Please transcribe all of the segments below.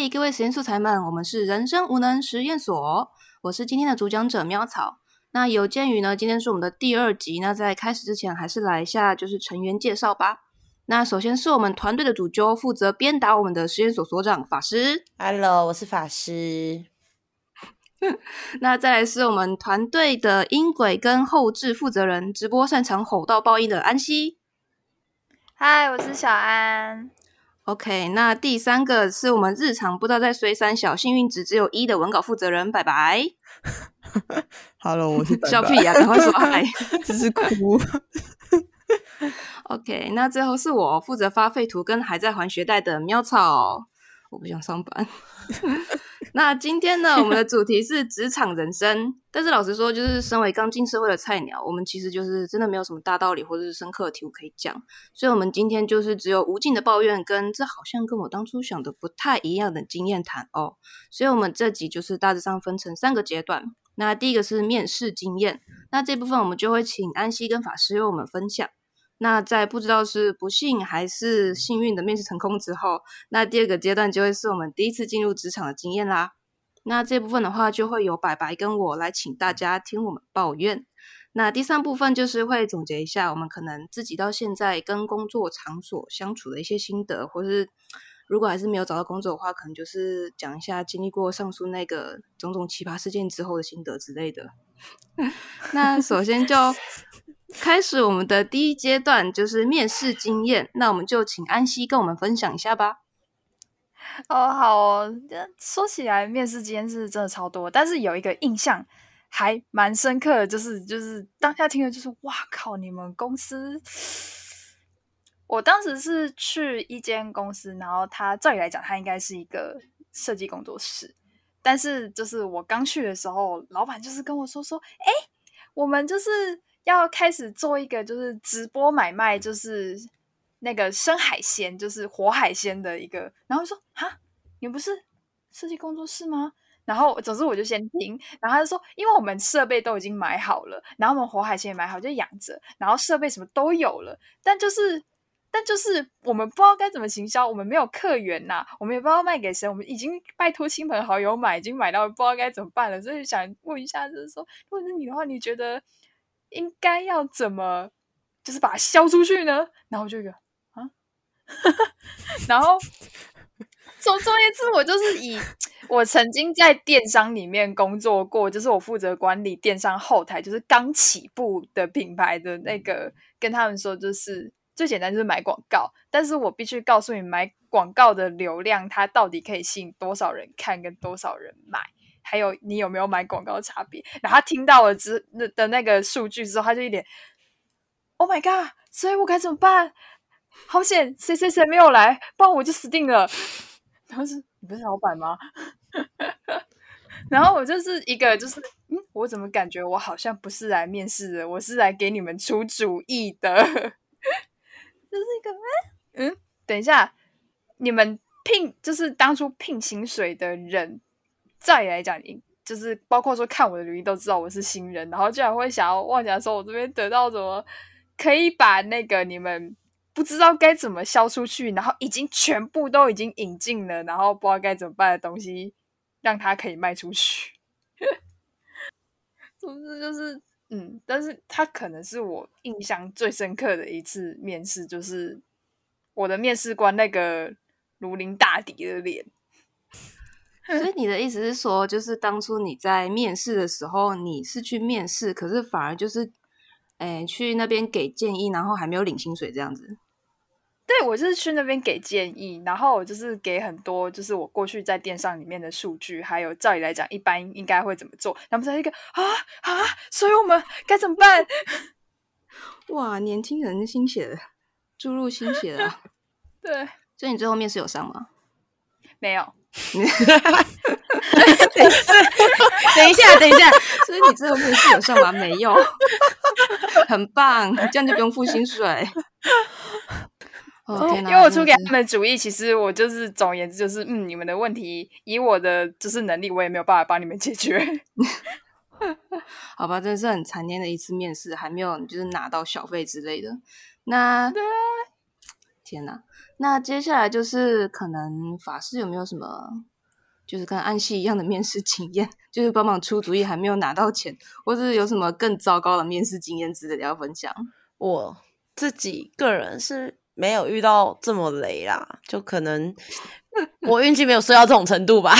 嘿，各位实验素材们，我们是人生无能实验所，我是今天的主讲者喵草。那有鉴于呢，今天是我们的第二集，那在开始之前，还是来一下就是成员介绍吧。那首先是我们团队的主揪，负责鞭打我们的实验所所长法师。Hello，我是法师。那再来是我们团队的音轨跟后置负责人，直播擅长吼到爆音的安西。嗨，我是小安。OK，那第三个是我们日常不知道在衰三小，幸运值只有一的文稿负责人，拜拜。Hello，我是白白笑屁呀、赶快说 嗨。只是哭。OK，那最后是我负责发废图跟还在还学贷的喵草，我不想上班。那今天呢，我们的主题是职场人生，但是老实说，就是身为刚进社会的菜鸟，我们其实就是真的没有什么大道理或者是深刻的题目可以讲，所以我们今天就是只有无尽的抱怨跟这好像跟我当初想的不太一样的经验谈哦。所以我们这集就是大致上分成三个阶段。那第一个是面试经验，那这部分我们就会请安西跟法师为我们分享。那在不知道是不幸还是幸运的面试成功之后，那第二个阶段就会是我们第一次进入职场的经验啦。那这部分的话，就会由白白跟我来请大家听我们抱怨。那第三部分就是会总结一下我们可能自己到现在跟工作场所相处的一些心得，或是如果还是没有找到工作的话，可能就是讲一下经历过上述那个种种奇葩事件之后的心得之类的。那首先就开始我们的第一阶段，就是面试经验。那我们就请安溪跟我们分享一下吧。哦，好哦。这说起来，面试经验是真的超多，但是有一个印象还蛮深刻的，就是就是当下听的就是哇靠，你们公司。我当时是去一间公司，然后他照理来讲，他应该是一个设计工作室，但是就是我刚去的时候，老板就是跟我说说，哎，我们就是要开始做一个就是直播买卖，就是那个生海鲜，就是活海鲜的一个，然后说哈，你不是设计工作室吗？然后总之我就先听，然后他就说，因为我们设备都已经买好了，然后我们活海鲜也买好，就养着，然后设备什么都有了，但就是。但就是我们不知道该怎么行销，我们没有客源呐、我们也不知道卖给谁，我们已经拜托亲朋好友买，已经买到不知道该怎么办了，所以想问一下，就是说，如果是你的话，你觉得应该要怎么，就是把它销出去呢？然后我就一个啊，然后总总而言之，我就是以我曾经在电商里面工作过，就是我负责管理电商后台，就是刚起步的品牌的那个，跟他们说就是。最简单就是买广告，但是我必须告诉你，买广告的流量它到底可以吸引多少人看，跟多少人买，还有你有没有买广告差别。然后他听到了之那的那个数据之后，他就一脸，Oh my god！所以我该怎么办？好险，谁谁谁没有来，不然我就死定了。然后是你不是老板吗？然后我就是一个，就是嗯，我怎么感觉我好像不是来面试的，我是来给你们出主意的。就是一个嗯嗯，等一下，你们聘就是当初聘薪水的人，再来讲，就是包括说看我的履历都知道我是新人，然后居然会想要妄想说我这边得到什么，可以把那个你们不知道该怎么销出去，然后已经全部都已经引进了，然后不知道该怎么办的东西，让它可以卖出去。总之就是。嗯，但是他可能是我印象最深刻的一次面试，就是我的面试官那个如临大敌的脸。所以你的意思是说，就是当初你在面试的时候，你是去面试，可是反而就是，哎，去那边给建议，然后还没有领薪水这样子。对，我就是去那边给建议，然后我就是给很多，就是我过去在电商里面的数据，还有照理来讲，一般应该会怎么做。然后在一个啊啊，所以我们该怎么办？哇，年轻人心血注入心血了。对，所以你最后面试有上吗？没有。等一下，等一下，所以你最后面试有上吗？没有，很棒，这样就不用付薪水。哦！因为我出给他们的主意，其实我就是总而言之就是，嗯，你们的问题以我的就是能力，我也没有办法帮你们解决。好吧，真的是很残念的一次面试，还没有就是拿到小费之类的。那天哪！那接下来就是可能法师有没有什么，就是跟安息一样的面试经验，就是帮忙出主意还没有拿到钱，或是有什么更糟糕的面试经验之类的要分享？我自己个人是没有遇到这么雷啦，就可能 我运气没有衰到这种程度吧。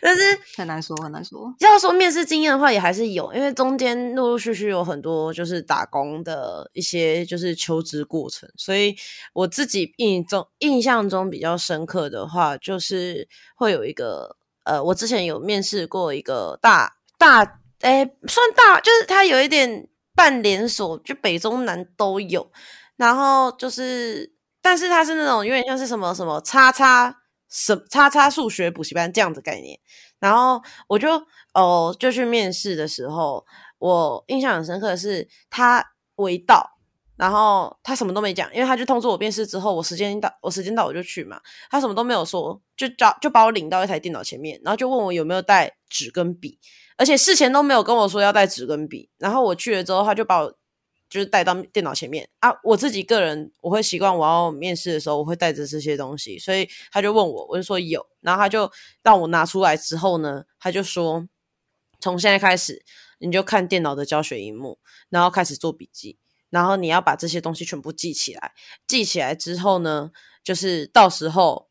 但是很难说，很难说。要说面试经验的话，也还是有，因为中间陆陆续续有很多就是打工的一些就是求职过程，所以我自己印中印象中比较深刻的话，就是会有一个呃，我之前有面试过一个大大哎，算大，就是它有一点半连锁，就北中南都有，然后就是，但是它是那种有点像是什么什么叉叉。什叉叉数学补习班这样子概念，然后我就哦就去面试的时候，我印象很深刻的是他未到，然后他什么都没讲，因为他就通知我面试之后，我时间到，我时间到我就去嘛，他什么都没有说，就叫就把我领到一台电脑前面，然后就问我有没有带纸跟笔，而且事前都没有跟我说要带纸跟笔，然后我去了之后，他就把我。就是带到电脑前面啊，我自己个人我会习惯，我要面试的时候我会带着这些东西，所以他就问我，我就说有，然后他就让我拿出来之后呢，他就说从现在开始你就看电脑的教学荧幕，然后开始做笔记，然后你要把这些东西全部记起来，记起来之后呢，就是到时候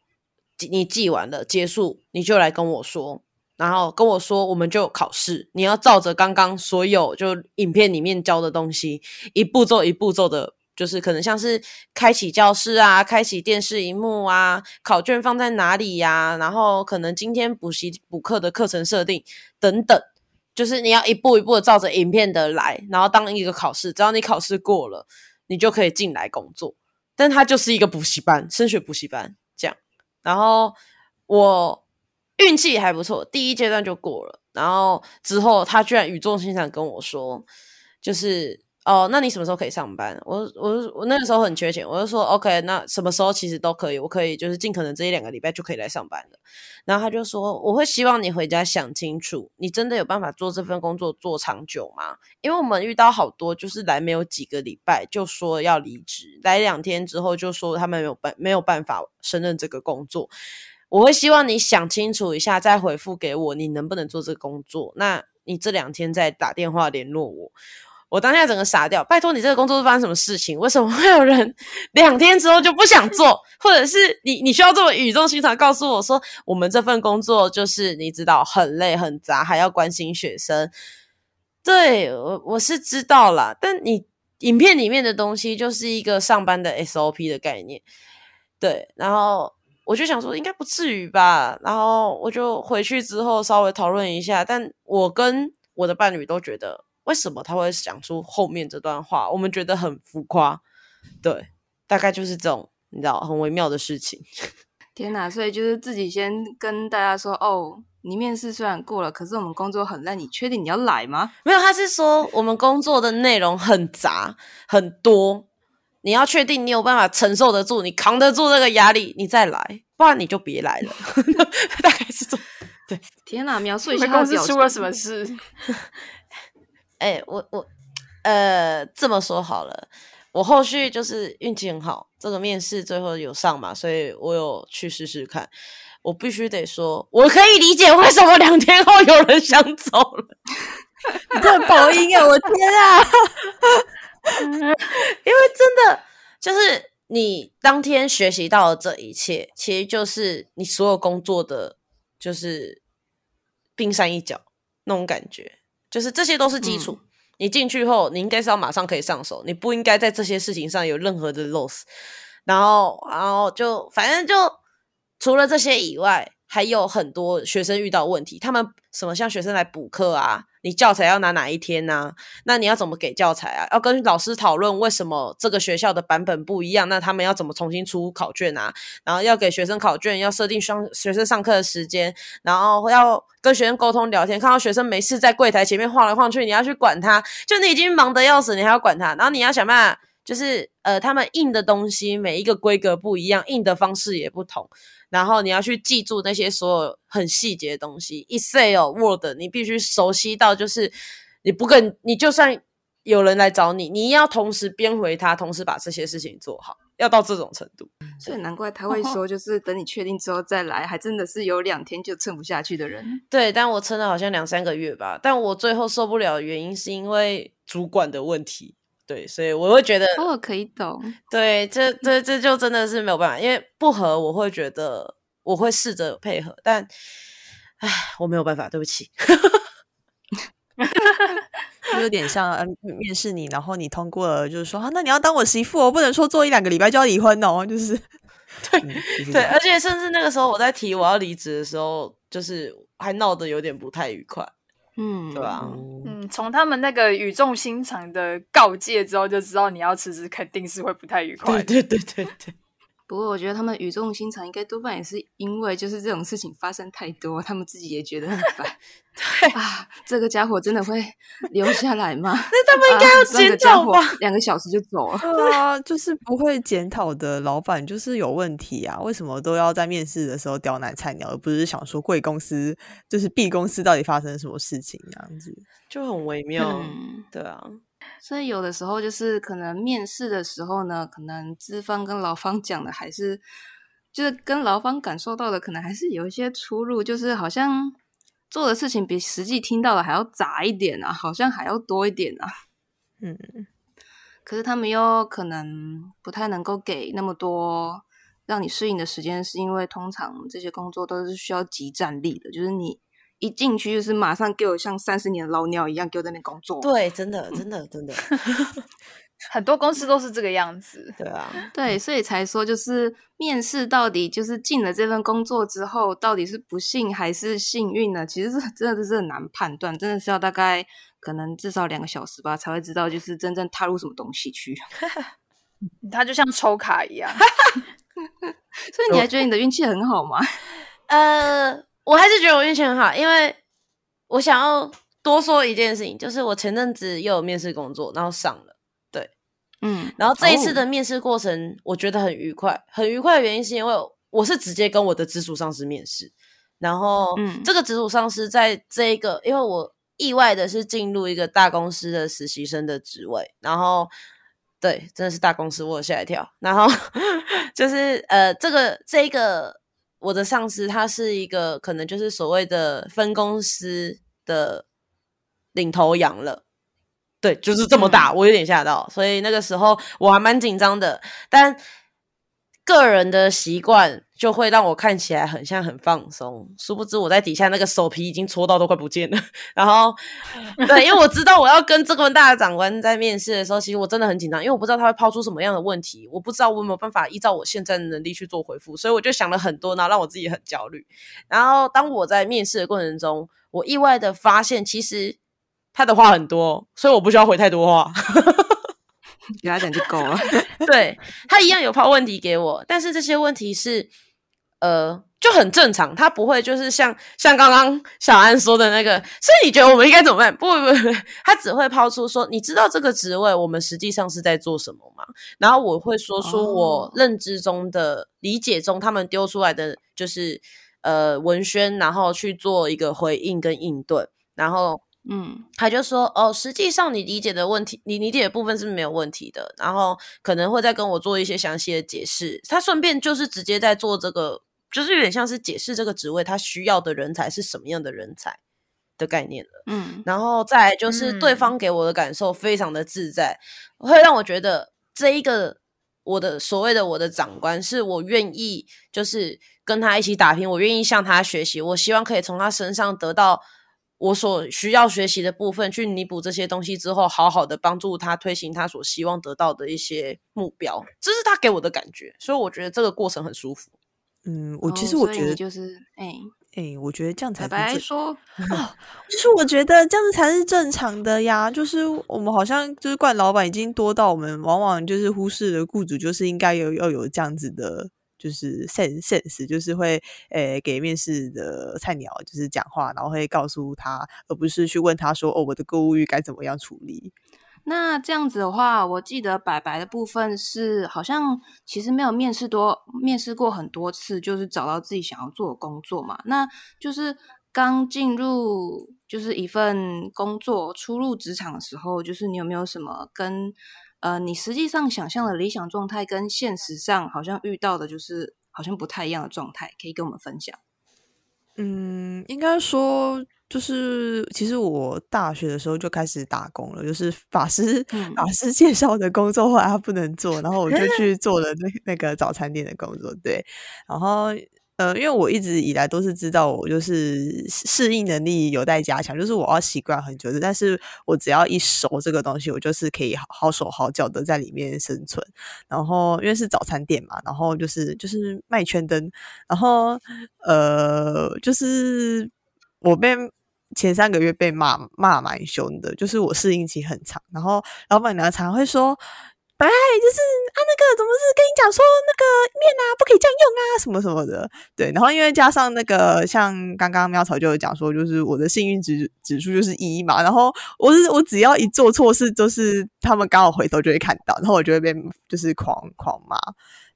你记完了结束，你就来跟我说。然后跟我说，我们就考试，你要照着刚刚所有就影片里面教的东西，一步骤一步骤的，就是可能像是开启教室啊，开启电视荧幕啊，考卷放在哪里呀，然后可能今天补习补课的课程设定等等，就是你要一步一步的照着影片的来，然后当一个考试，只要你考试过了，你就可以进来工作。但它就是一个补习班，升学补习班这样。然后我。运气还不错，第一阶段就过了，然后之后他居然语重心长跟我说，就是哦，那你什么时候可以上班？我我我那个时候很缺钱，我就说 OK，那什么时候其实都可以，我可以就是尽可能这一两个礼拜就可以来上班了。然后他就说，我会希望你回家想清楚，你真的有办法做这份工作做长久吗？因为我们遇到好多就是来没有几个礼拜就说要离职，来两天之后就说他们没有办没有办法胜任这个工作。我会希望你想清楚一下，再回复给我，你能不能做这个工作？那你这两天再打电话联络我。我当下整个傻掉，拜托你这个工作是发生什么事情？为什么会有人 两天之后就不想做？或者是你你需要这么语重心长告诉我说，我们这份工作就是你知道很累很杂，还要关心学生。对我我是知道啦，但你影片里面的东西就是一个上班的 SOP 的概念。对，然后。我就想说，应该不至于吧。然后我就回去之后稍微讨论一下，但我跟我的伴侣都觉得，为什么他会讲出后面这段话？我们觉得很浮夸。对，大概就是这种你知道很微妙的事情。天哪！所以就是自己先跟大家说，哦，你面试虽然过了，可是我们工作很烂，你确定你要来吗？没有，他是说我们工作的内容很杂很多。你要确定你有办法承受得住，你扛得住这个压力，你再来，不然你就别来了。大概是这，对。天哪，描述一下公司出了什么事？哎，我我呃这么说好了，我后续就是运气很好，这个面试最后有上嘛，所以我有去试试看。我必须得说，我可以理解为什么两天后有人想走了。你这抖音啊！我天啊！因为真的就是你当天学习到的这一切，其实就是你所有工作的就是冰山一角那种感觉，就是这些都是基础。你进去后，你应该是要马上可以上手，你不应该在这些事情上有任何的 loss。然后，然后就反正就除了这些以外。还有很多学生遇到问题，他们什么像学生来补课啊，你教材要拿哪一天呢？那你要怎么给教材啊？要跟老师讨论为什么这个学校的版本不一样？那他们要怎么重新出考卷啊？然后要给学生考卷，要设定双学生上课的时间，然后要跟学生沟通聊天。看到学生没事在柜台前面晃来晃去，你要去管他，就你已经忙得要死，你还要管他，然后你要想办法，就是呃，他们印的东西每一个规格不一样，印的方式也不同。然后你要去记住那些所有很细节的东西，Excel、Word，你必须熟悉到，就是你不跟你就算有人来找你，你要同时编回他，同时把这些事情做好。要到这种程度。所以难怪他会说，就是等你确定之后再来，还真的是有两天就撑不下去的人。对，但我撑了好像两三个月吧，但我最后受不了的原因是因为主管的问题。对，所以我会觉得，哦，可以懂。对，这这这就真的是没有办法，因为不合，我会觉得我会试着配合，但，唉，我没有办法，对不起。有点像嗯，面试你，然后你通过了，就是说啊，那你要当我媳妇哦，不能说做一两个礼拜就要离婚哦，就是 对对，而且甚至那个时候我在提我要离职的时候，就是还闹得有点不太愉快，嗯，对吧？嗯，从他们那个语重心长的告诫之后，就知道你要辞职肯定是会不太愉快。对对对对对。不过我觉得他们语重心长，应该多半也是因为就是这种事情发生太多，他们自己也觉得很烦。对啊，这个家伙真的会留下来吗？那他们应该要检讨吧？两个小时就走了。对啊，就是不会检讨的老板就是有问题啊！为什么都要在面试的时候刁难菜鸟，而不是想说贵公司就是 B 公司到底发生什么事情这样子，就很微妙。对啊。所以有的时候就是可能面试的时候呢，可能资方跟劳方讲的还是就是跟劳方感受到的可能还是有一些出入，就是好像做的事情比实际听到的还要杂一点啊，好像还要多一点啊。嗯，可是他们又可能不太能够给那么多让你适应的时间，是因为通常这些工作都是需要集战力的，就是你。一进去就是马上给我像三十年的老鸟一样，给我在那边工作。对，真的，真的，真的，很多公司都是这个样子。对啊，对，所以才说就是面试到底就是进了这份工作之后，到底是不幸还是幸运呢？其实是真的是很难判断，真的是要大概可能至少两个小时吧，才会知道就是真正踏入什么东西去。他就像抽卡一样，所以你还觉得你的运气很好吗？呃。我还是觉得我运气很好，因为我想要多说一件事情，就是我前阵子又有面试工作，然后上了，对，嗯，然后这一次的面试过程我觉得很愉快，很愉快的原因是因为我是直接跟我的直属上司面试，然后这个直属上司在这一个，因为我意外的是进入一个大公司的实习生的职位，然后对，真的是大公司，我吓一跳，然后 就是呃，这个这个。我的上司他是一个可能就是所谓的分公司的领头羊了，对，就是这么大，我有点吓到，所以那个时候我还蛮紧张的，但。个人的习惯就会让我看起来很像很放松，殊不知我在底下那个手皮已经搓到都快不见了。然后，对，因为我知道我要跟这个大的长官在面试的时候，其实我真的很紧张，因为我不知道他会抛出什么样的问题，我不知道我有没有办法依照我现在的能力去做回复，所以我就想了很多，然后让我自己很焦虑。然后，当我在面试的过程中，我意外的发现，其实他的话很多，所以我不需要回太多话。给他讲就够了。对他一样有抛问题给我，但是这些问题是呃就很正常，他不会就是像像刚刚小安说的那个，所以你觉得我们应该怎么办？不不不，他只会抛出说，你知道这个职位我们实际上是在做什么吗？然后我会说出我认知中的理解中，他们丢出来的就是呃文宣，然后去做一个回应跟应对，然后。嗯，他就说哦，实际上你理解的问题，你理解的部分是没有问题的，然后可能会再跟我做一些详细的解释。他顺便就是直接在做这个，就是有点像是解释这个职位他需要的人才是什么样的人才的概念了。嗯，然后再就是对方给我的感受非常的自在，会让我觉得这一个我的所谓的我的长官是我愿意就是跟他一起打拼，我愿意向他学习，我希望可以从他身上得到。我所需要学习的部分，去弥补这些东西之后，好好的帮助他推行他所希望得到的一些目标，这是他给我的感觉，所以我觉得这个过程很舒服。嗯，我其实我觉得就是哎哎，我觉得这样才白说哦，就是我觉得这样子才是正常的呀。就是我们好像就是怪老板已经多到我们往往就是忽视了雇主，就是应该有要有这样子的。就是 sense sense，就是会诶给面试的菜鸟就是讲话，然后会告诉他，而不是去问他说哦，我的购物欲该怎么样处理。那这样子的话，我记得白白的部分是好像其实没有面试多面试过很多次，就是找到自己想要做的工作嘛。那就是刚进入就是一份工作初入职场的时候，就是你有没有什么跟呃，你实际上想象的理想状态跟现实上好像遇到的，就是好像不太一样的状态，可以跟我们分享。嗯，应该说就是，其实我大学的时候就开始打工了，就是法师、嗯法师介绍的工作，后来他不能做，然后我就 去做了那那个早餐店的工作。对，然后呃，因为我一直以来都是知道我就是适应能力有待加强，就是我要习惯很久的，但是我只要一熟这个东西，我就是可以好好手好脚的在里面生存。然后因为是早餐店嘛，然后就是就是卖圈灯，然后呃，就是我被前三个月被骂骂蛮凶的，就是我适应期很长，然后老板娘常会说。本来就是啊，那个怎么是跟你讲说那个面啊不可以这样用啊，什么什么的，对。然后因为加上那个像刚刚喵草就有讲说，就是我的幸运指指数就是一嘛，然后我是我只要一做错事，就是他们刚好回头就会看到，然后我就会被就是狂狂骂。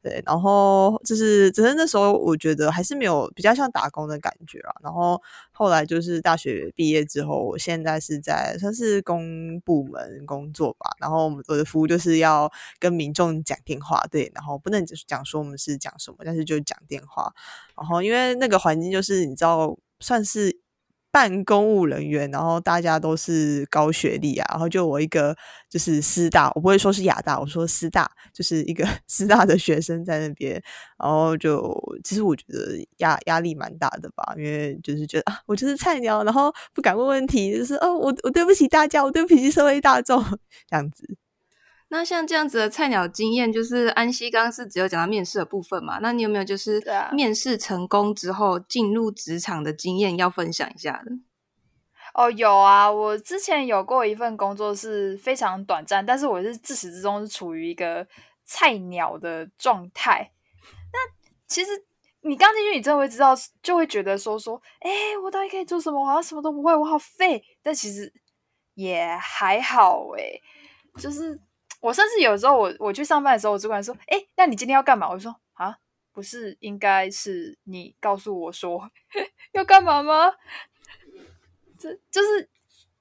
对，然后就是只是那时候我觉得还是没有比较像打工的感觉啊。然后后来就是大学毕业之后，我现在是在算是公部门工作吧。然后我的服务就是要跟民众讲电话，对，然后不能只讲说我们是讲什么，但是就讲电话。然后因为那个环境就是你知道算是。办公务人员，然后大家都是高学历啊，然后就我一个就是师大，我不会说是亚大，我说师大，就是一个 师大的学生在那边，然后就其实我觉得压压力蛮大的吧，因为就是觉得啊，我就是菜鸟，然后不敢问问题，就是哦，我我对不起大家，我对不起社会大众 这样子。那像这样子的菜鸟经验，就是安西刚刚是只有讲到面试的部分嘛？那你有没有就是面试成功之后进入职场的经验要分享一下的？哦，有啊，我之前有过一份工作是非常短暂，但是我是自始至终是处于一个菜鸟的状态。那其实你刚进去，你真的会知道，就会觉得说说，哎，我到底可以做什么？我好像什么都不会，我好废。但其实也还好哎，就是我甚至有时候我我去上班的时候，我主管说，哎，那你今天要干嘛？我说啊，不是应该是你告诉我说 要干嘛吗？这就是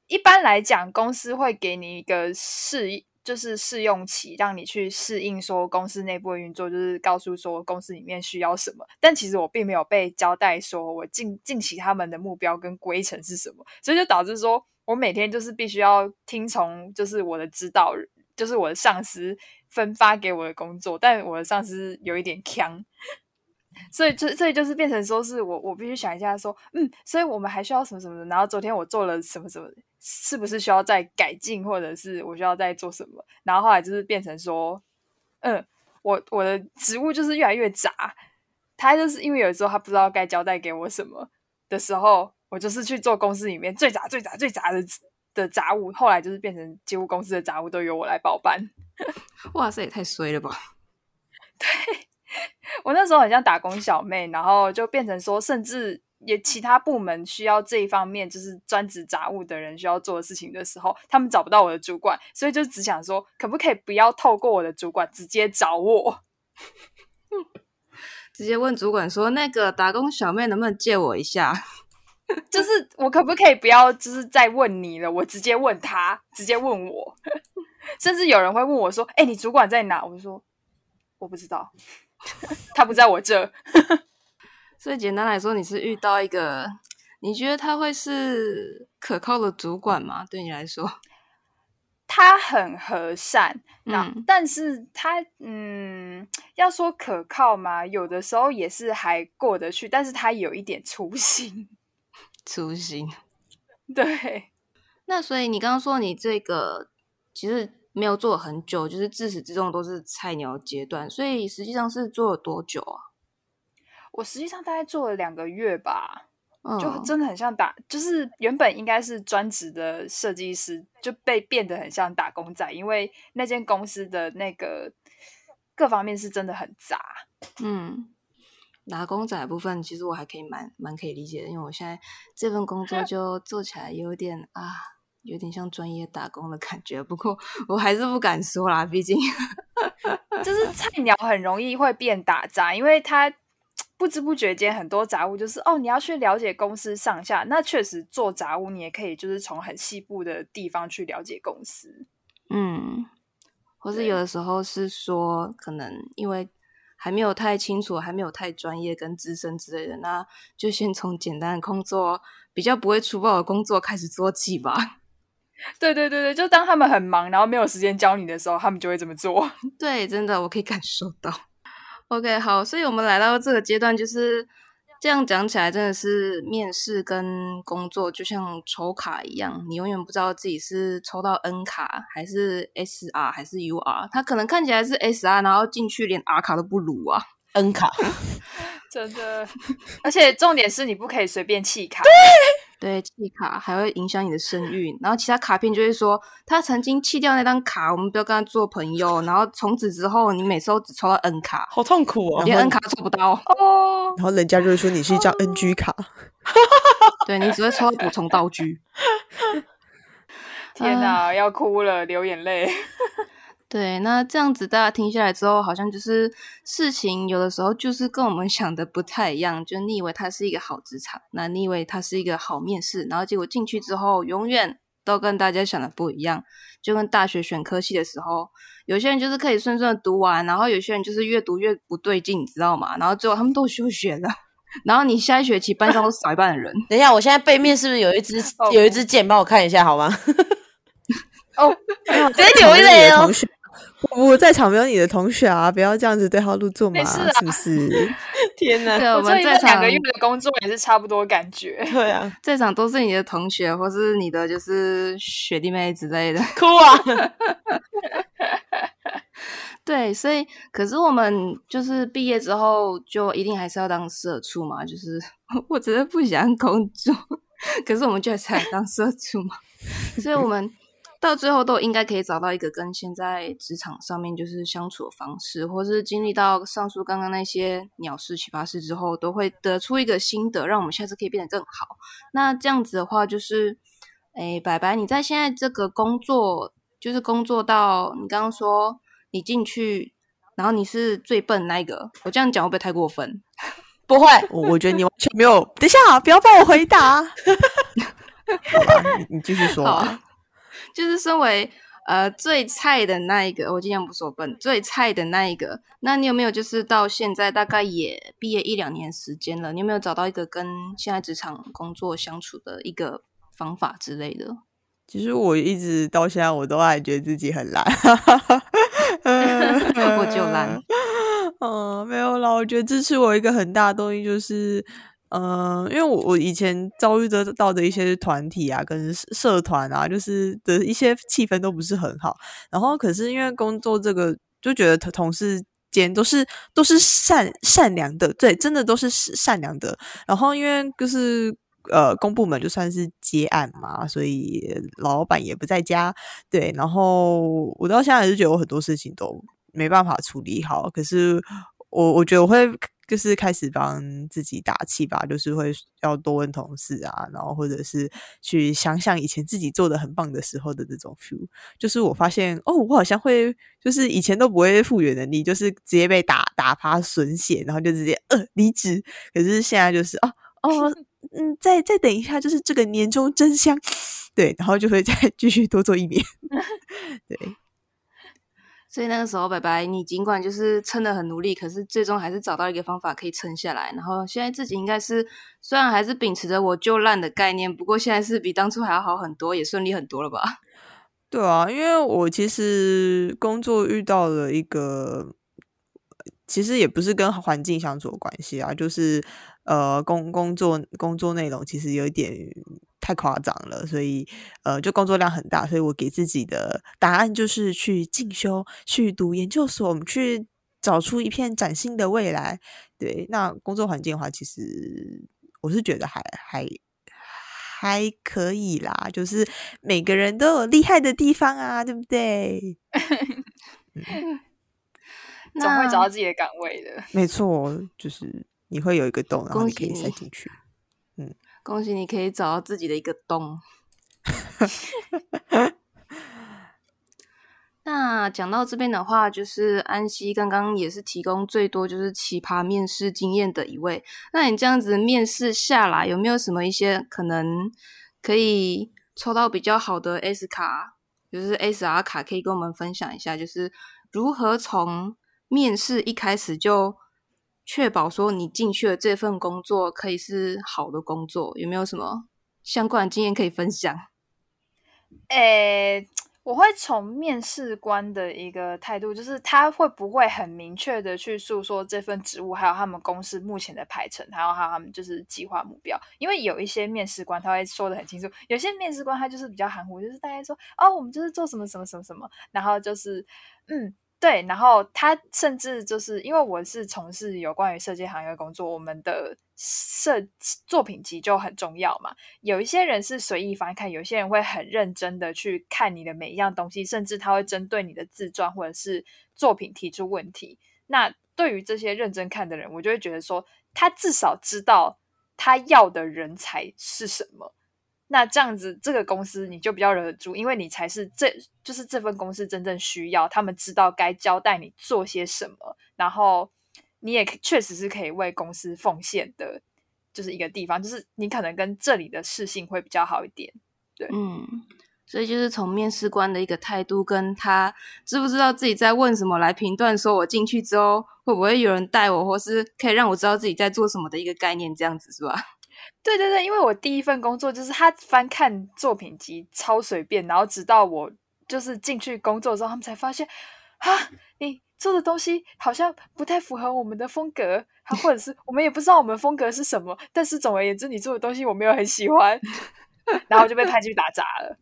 一般来讲，公司会给你一个试，就是试用期，让你去适应说公司内部的运作，就是告诉说公司里面需要什么。但其实我并没有被交代说我近近期他们的目标跟规程是什么，所以就导致说我每天就是必须要听从，就是我的指导，就是我的上司分发给我的工作，但我的上司有一点强。所以就所以就是变成说是我我必须想一下说，嗯，所以我们还需要什么什么的。然后昨天我做了什么什么，是不是需要再改进，或者是我需要再做什么？然后后来就是变成说，嗯，我我的职务就是越来越杂。他就是因为有时候他不知道该交代给我什么的时候，我就是去做公司里面最杂最杂最杂的的杂物。后来就是变成几乎公司的杂物都由我来包办。哇塞，也太衰了吧！对 我那时候很像打工小妹，然后就变成说，甚至也其他部门需要这一方面，就是专职杂务的人需要做的事情的时候，他们找不到我的主管，所以就只想说，可不可以不要透过我的主管直接找我？直接问主管说：“那个打工小妹能不能借我一下？” 就是我可不可以不要，就是再问你了，我直接问他，直接问我。甚至有人会问我说：“哎、你主管在哪？”我就说：“我不知道。”他不在我这，所以简单来说，你是遇到一个你觉得他会是可靠的主管吗？对你来说，他很和善，那、嗯但是他嗯，要说可靠嘛，有的时候也是还过得去，但是他有一点粗心，粗心。对。那所以你刚刚说你这个其实没有做很久，就是自始至终都是菜鸟阶段，所以实际上是做了多久啊？我实际上大概做了两个月吧，嗯，就真的很像打，就是原本应该是专职的设计师，就被变得很像打工仔，因为那间公司的那个各方面是真的很杂。嗯，打工仔的部分，其实我还可以蛮蛮可以理解的，因为我现在这份工作 就做起来有点啊，有点像专业打工的感觉。不过我还是不敢说啦，毕竟 就是菜鸟很容易会变打杂，因为他不知不觉间很多杂物就是哦，你要去了解公司上下。那确实做杂物，你也可以就是从很细部的地方去了解公司。嗯，或是有的时候是说，可能因为还没有太清楚，还没有太专业跟资深之类的，那就先从简单的工作，比较不会粗暴的工作开始做起吧。对对对对，就当他们很忙，然后没有时间教你的时候，他们就会这么做。对，真的我可以感受到。OK，好，所以我们来到这个阶段，就是这样讲起来，真的是面试跟工作就像抽卡一样，你永远不知道自己是抽到 N 卡还是 SR 还是 UR，他可能看起来是 SR，然后进去连 R 卡都不如啊。N 卡，真的，而且重点是你不可以随便弃卡。对，弃卡还会影响你的声誉，然后其他卡片就会说他曾经弃掉那张卡，我们不要跟他做朋友，然后从此之后你每次都只抽到 N 卡，好痛苦哦。连 N 卡都抽不到，哦，然后人家就会说你是一张 NG 卡，对你只会抽到补充道具。天哪，要哭了，流眼泪。对，那这样子大家听下来之后，好像就是事情有的时候就是跟我们想的不太一样。就你以为它是一个好职场，那你以为它是一个好面试，然后结果进去之后，永远都跟大家想的不一样。就跟大学选科系的时候，有些人就是可以顺顺的读完，然后有些人就是越读越不对劲，你知道吗？然后最后他们都休学了，然后你下一学期班上都少一半的人。等一下，我现在背面是不是有一支 哦有一支箭？帮我看一下好吗？哦，直接流泪哦同。学，我在场没有你的同学啊，不要这样子对号入座嘛，是不是？天哪！对，我们在场一两个月的工作也是差不多感觉。对啊，在场都是你的同学，或是你的就是学弟妹之类的。哭啊！对，所以可是我们就是毕业之后就一定还是要当社畜嘛，就是我真的不想工作，可是我们就还是来当社畜嘛，所以我们到最后都应该可以找到一个跟现在职场上面就是相处的方式，或是经历到上述刚刚那些鸟事奇葩事之后，都会得出一个心得，让我们下次可以变得更好。那这样子的话，就是，诶，白白，你在现在这个工作，就是工作到你刚刚说你进去，然后你是最笨那一个，我这样讲会不会太过分？不会，我我觉得你完全没有。等一下，不要帮我回答。你你继续说好吧。啊，就是身为呃最菜的那一个，我尽量不说笨，最菜的那一个，那你有没有就是到现在大概也毕业一两年时间了，你有没有找到一个跟现在职场工作相处的一个方法之类的？其实我一直到现在，我都还觉得自己很懒。我就懒。嗯，没有啦。我觉得支持我一个很大的动力就是，嗯、因为我我以前遭遇得到的一些团体啊，跟社社团啊，就是的一些气氛都不是很好。然后可是因为工作这个，就觉得同同事间都是都是善善良的，对，真的都是善良的。然后因为就是呃公部门就算是接案嘛，所以老板也不在家，对。然后我到现在还是觉得我很多事情都没办法处理好，可是我我觉得我会。就是开始帮自己打气吧，就是会要多问同事啊，然后或者是去想想以前自己做的很棒的时候的那种 feel。就是我发现哦，我好像会，就是以前都不会复原能力，就是直接被打打发损血，然后就直接呃离职。可是现在就是哦哦，嗯，再再等一下，就是这个年终真香，对，然后就会再 继续多做一年，对。所以那个时候，白白，你尽管就是撑得很努力，可是最终还是找到一个方法可以撑下来。然后现在自己应该是，虽然还是秉持着我就烂的概念，不过现在是比当初还要好很多，也顺利很多了吧？对啊，因为我其实工作遇到了一个，其实也不是跟环境相处有关系啊，就是呃工工作工作内容其实有一点太夸张了，所以呃就工作量很大，所以我给自己的答案就是去进修，去读研究所，我们去找出一片崭新的未来。对，那工作环境的话，其实我是觉得还还。还可以啦，就是每个人都有厉害的地方啊，对不对？总会找到自己的岗位的。没错，就是你会有一个洞，然后恭你可以塞进去。嗯 恭喜你可以找到自己的一个洞。那讲到这边的话，就是安西刚刚也是提供最多就是奇葩面试经验的一位。那你这样子面试下来，有没有什么一些可能可以抽到比较好的 S 卡？就是 SR 卡可以跟我们分享一下，就是如何从面试一开始就确保说你进去的这份工作可以是好的工作，有没有什么相关的经验可以分享？诶、我会从面试官的一个态度，就是他会不会很明确的去诉说这份职务，还有他们公司目前的排程，还有还有他们就是计划目标。因为有一些面试官他会说的很清楚，有些面试官他就是比较含糊，就是大概说哦，我们就是做什么什么什么什么，然后就是嗯。对，然后他甚至就是因为我是从事有关于设计行业工作，我们的设作品集就很重要嘛。有一些人是随意翻看，有些人会很认真的去看你的每一样东西，甚至他会针对你的自传或者是作品提出问题。那对于这些认真看的人，我就会觉得说，他至少知道他要的人才是什么。那这样子，这个公司你就比较忍得住，因为你才是这就是这份公司真正需要，他们知道该交代你做些什么，然后你也确实是可以为公司奉献的，就是一个地方，就是你可能跟这里的事性会比较好一点。对嗯，所以就是从面试官的一个态度，跟他知不知道自己在问什么来评断，说我进去之后会不会有人带我，或是可以让我知道自己在做什么的一个概念，这样子是吧？对对对，因为我第一份工作就是他翻看作品集超随便，然后直到我就是进去工作之后，他们才发现啊，你做的东西好像不太符合我们的风格，或者是我们也不知道我们风格是什么，但是总而言之，你做的东西我没有很喜欢，然后就被派去打杂了。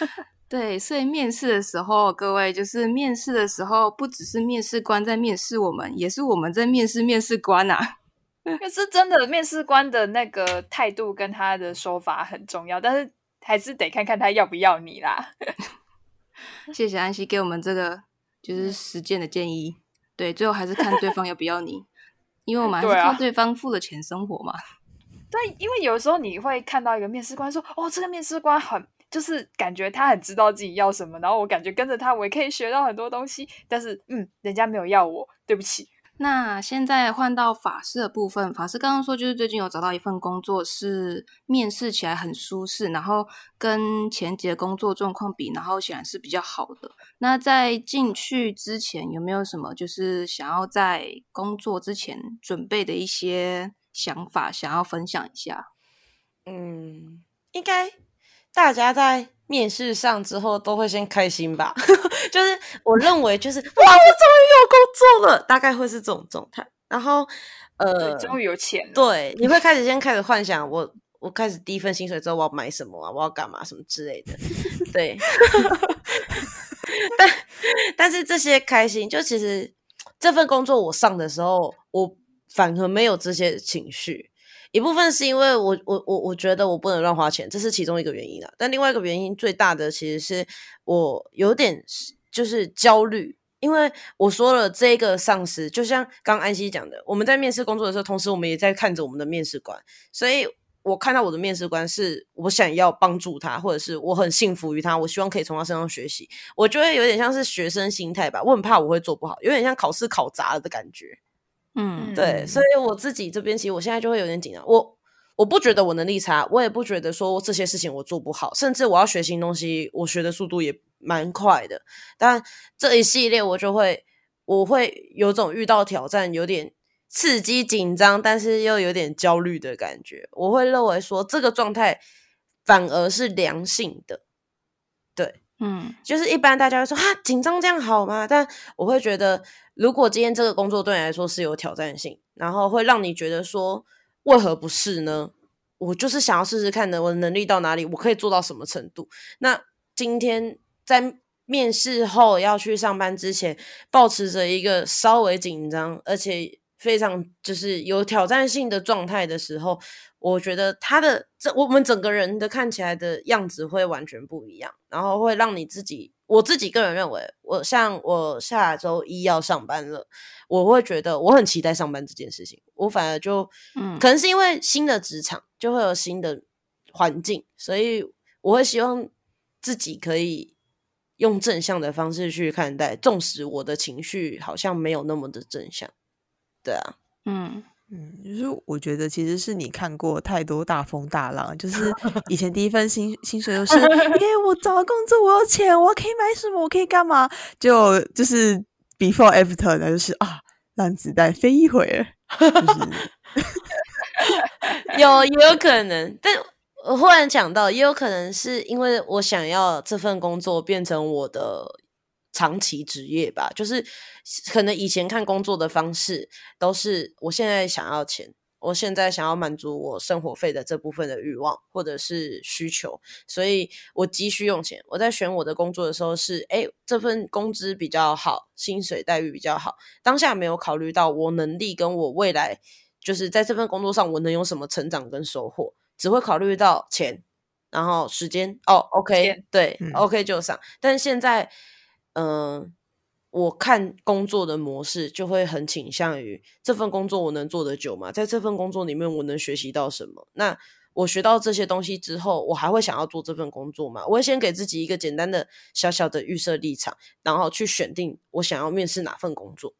对，所以面试的时候，各位就是面试的时候，不只是面试官在面试我们，也是我们在面试面试官啊。可是真的，面试官的那个态度跟他的说法很重要，但是还是得看看他要不要你啦。谢谢安熙给我们这个就是实践的建议。对，最后还是看对方要不要你，因为我们还是靠对方付了钱生活嘛。对，因为有时候你会看到一个面试官说：“哦，这个面试官很，就是感觉他很知道自己要什么，然后我感觉跟着他，我也可以学到很多东西。”但是，嗯，人家没有要我，对不起。那现在换到法师的部分，法师刚刚说就是最近有找到一份工作，是面试起来很舒适，然后跟前几个工作状况比，然后显然是比较好的。那在进去之前，有没有什么就是想要在工作之前准备的一些想法，想要分享一下？嗯，应该大家在面试上之后都会先开心吧，就是我认为就是哇，我终于有工作了，大概会是这种状态。然后呃对，，终于有钱了。对，你会开始先开始幻想我。我开始第一份薪水之后，我要买什么啊？我要干嘛什么之类的，对。但但是这些开心，就其实这份工作我上的时候，我反而没有这些情绪。一部分是因为我我我我觉得我不能乱花钱，这是其中一个原因啊。但另外一个原因最大的其实是我有点就是焦虑，因为我说了这个上司，就像刚安西讲的，我们在面试工作的时候，同时我们也在看着我们的面试官，所以我看到我的面试官是我想要帮助他，或者是我很幸福于他，我希望可以从他身上学习，我觉得有点像是学生心态吧，我很怕我会做不好，有点像考试考砸了的感觉。嗯，对，所以我自己这边其实我现在就会有点紧张。我我不觉得我能力差，我也不觉得说这些事情我做不好，甚至我要学新东西，我学的速度也蛮快的。但这一系列我就会，我会有种遇到挑战，有点刺激、紧张，但是又有点焦虑的感觉。我会认为说这个状态反而是良性的。嗯就是一般大家会说哈紧张这样好吗？但我会觉得，如果今天这个工作对你来说是有挑战性，然后会让你觉得说为何不是呢？我就是想要试试看的，我的能力到哪里，我可以做到什么程度。那今天在面试后要去上班之前，保持着一个稍微紧张，而且非常就是有挑战性的状态的时候，我觉得他的这我们整个人的看起来的样子会完全不一样，然后会让你自己，我自己个人认为，我像我下周一要上班了，我会觉得我很期待上班这件事情，我反而就嗯。可能是因为新的职场就会有新的环境，所以我会希望自己可以用正向的方式去看待，纵使我的情绪好像没有那么的正向，对啊，嗯，嗯，就是我觉得其实是你看过太多大风大浪，就是以前第一份薪薪水就是，耶，我找到工作，我有钱，我可以买什么，我可以干嘛？就就是 before after 那，就是啊，让子弹飞一会儿，就是 有也有可能，但我忽然想到，也有可能是因为我想要这份工作变成我的长期职业吧。就是可能以前看工作的方式都是，我现在想要钱，我现在想要满足我生活费的这部分的欲望或者是需求，所以我急需用钱。我在选我的工作的时候是，哎，这份工资比较好，薪水待遇比较好，当下没有考虑到我能力跟我未来。就是在这份工作上，我能有什么成长跟收获？只会考虑到钱，然后时间。哦，OK，对，OK 就上。但现在，嗯，我看工作的模式就会很倾向于这份工作我能做得久吗？在这份工作里面，我能学习到什么？那我学到这些东西之后，我还会想要做这份工作吗？我会先给自己一个简单的小小的预设立场，然后去选定我想要面试哪份工作。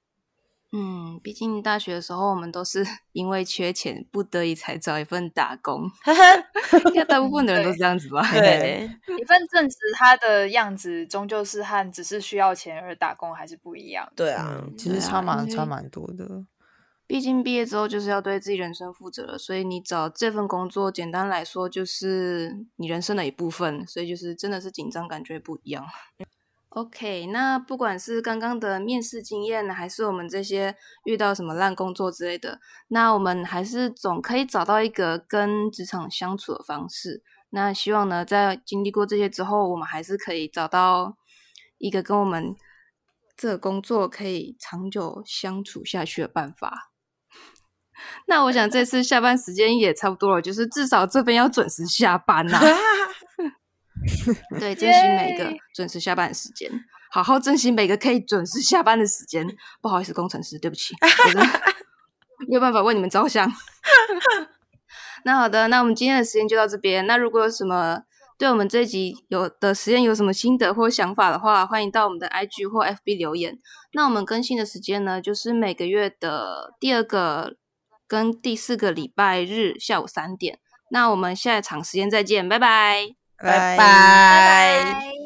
嗯，毕竟大学的时候，我们都是 因为缺钱，不得已才找一份打工。应该大部分的人都是这样子吧？对，一份正职，它的样子终究是和只是需要钱而打工还是不一样。对啊，其实差蛮差蛮多的。毕竟毕业之后就是要对自己人生负责了，所以你找这份工作，简单来说就是你人生的一部分，所以就是真的是紧张感觉不一样。OK，那不管是刚刚的面试经验，还是我们这些遇到什么烂工作之类的，那我们还是总可以找到一个跟职场相处的方式。那希望呢，在经历过这些之后，我们还是可以找到一个跟我们这个工作可以长久相处下去的办法。那我想这次下班时间也差不多了，就是至少这边要准时下班呐。对，珍惜每个准时下班的时间，好好珍惜每个可以准时下班的时间。不好意思，工程师，对不起，没有办法为你们着想。那好的，那我们今天的时间就到这边。那如果有什么对我们这一集有的实验有什么心得或想法的话，欢迎到我们的 IG 或 FB 留言。那我们更新的时间呢，就是每个月的第二个跟第四个礼拜日下午三点。那我们下一场时间再见，拜拜。拜拜。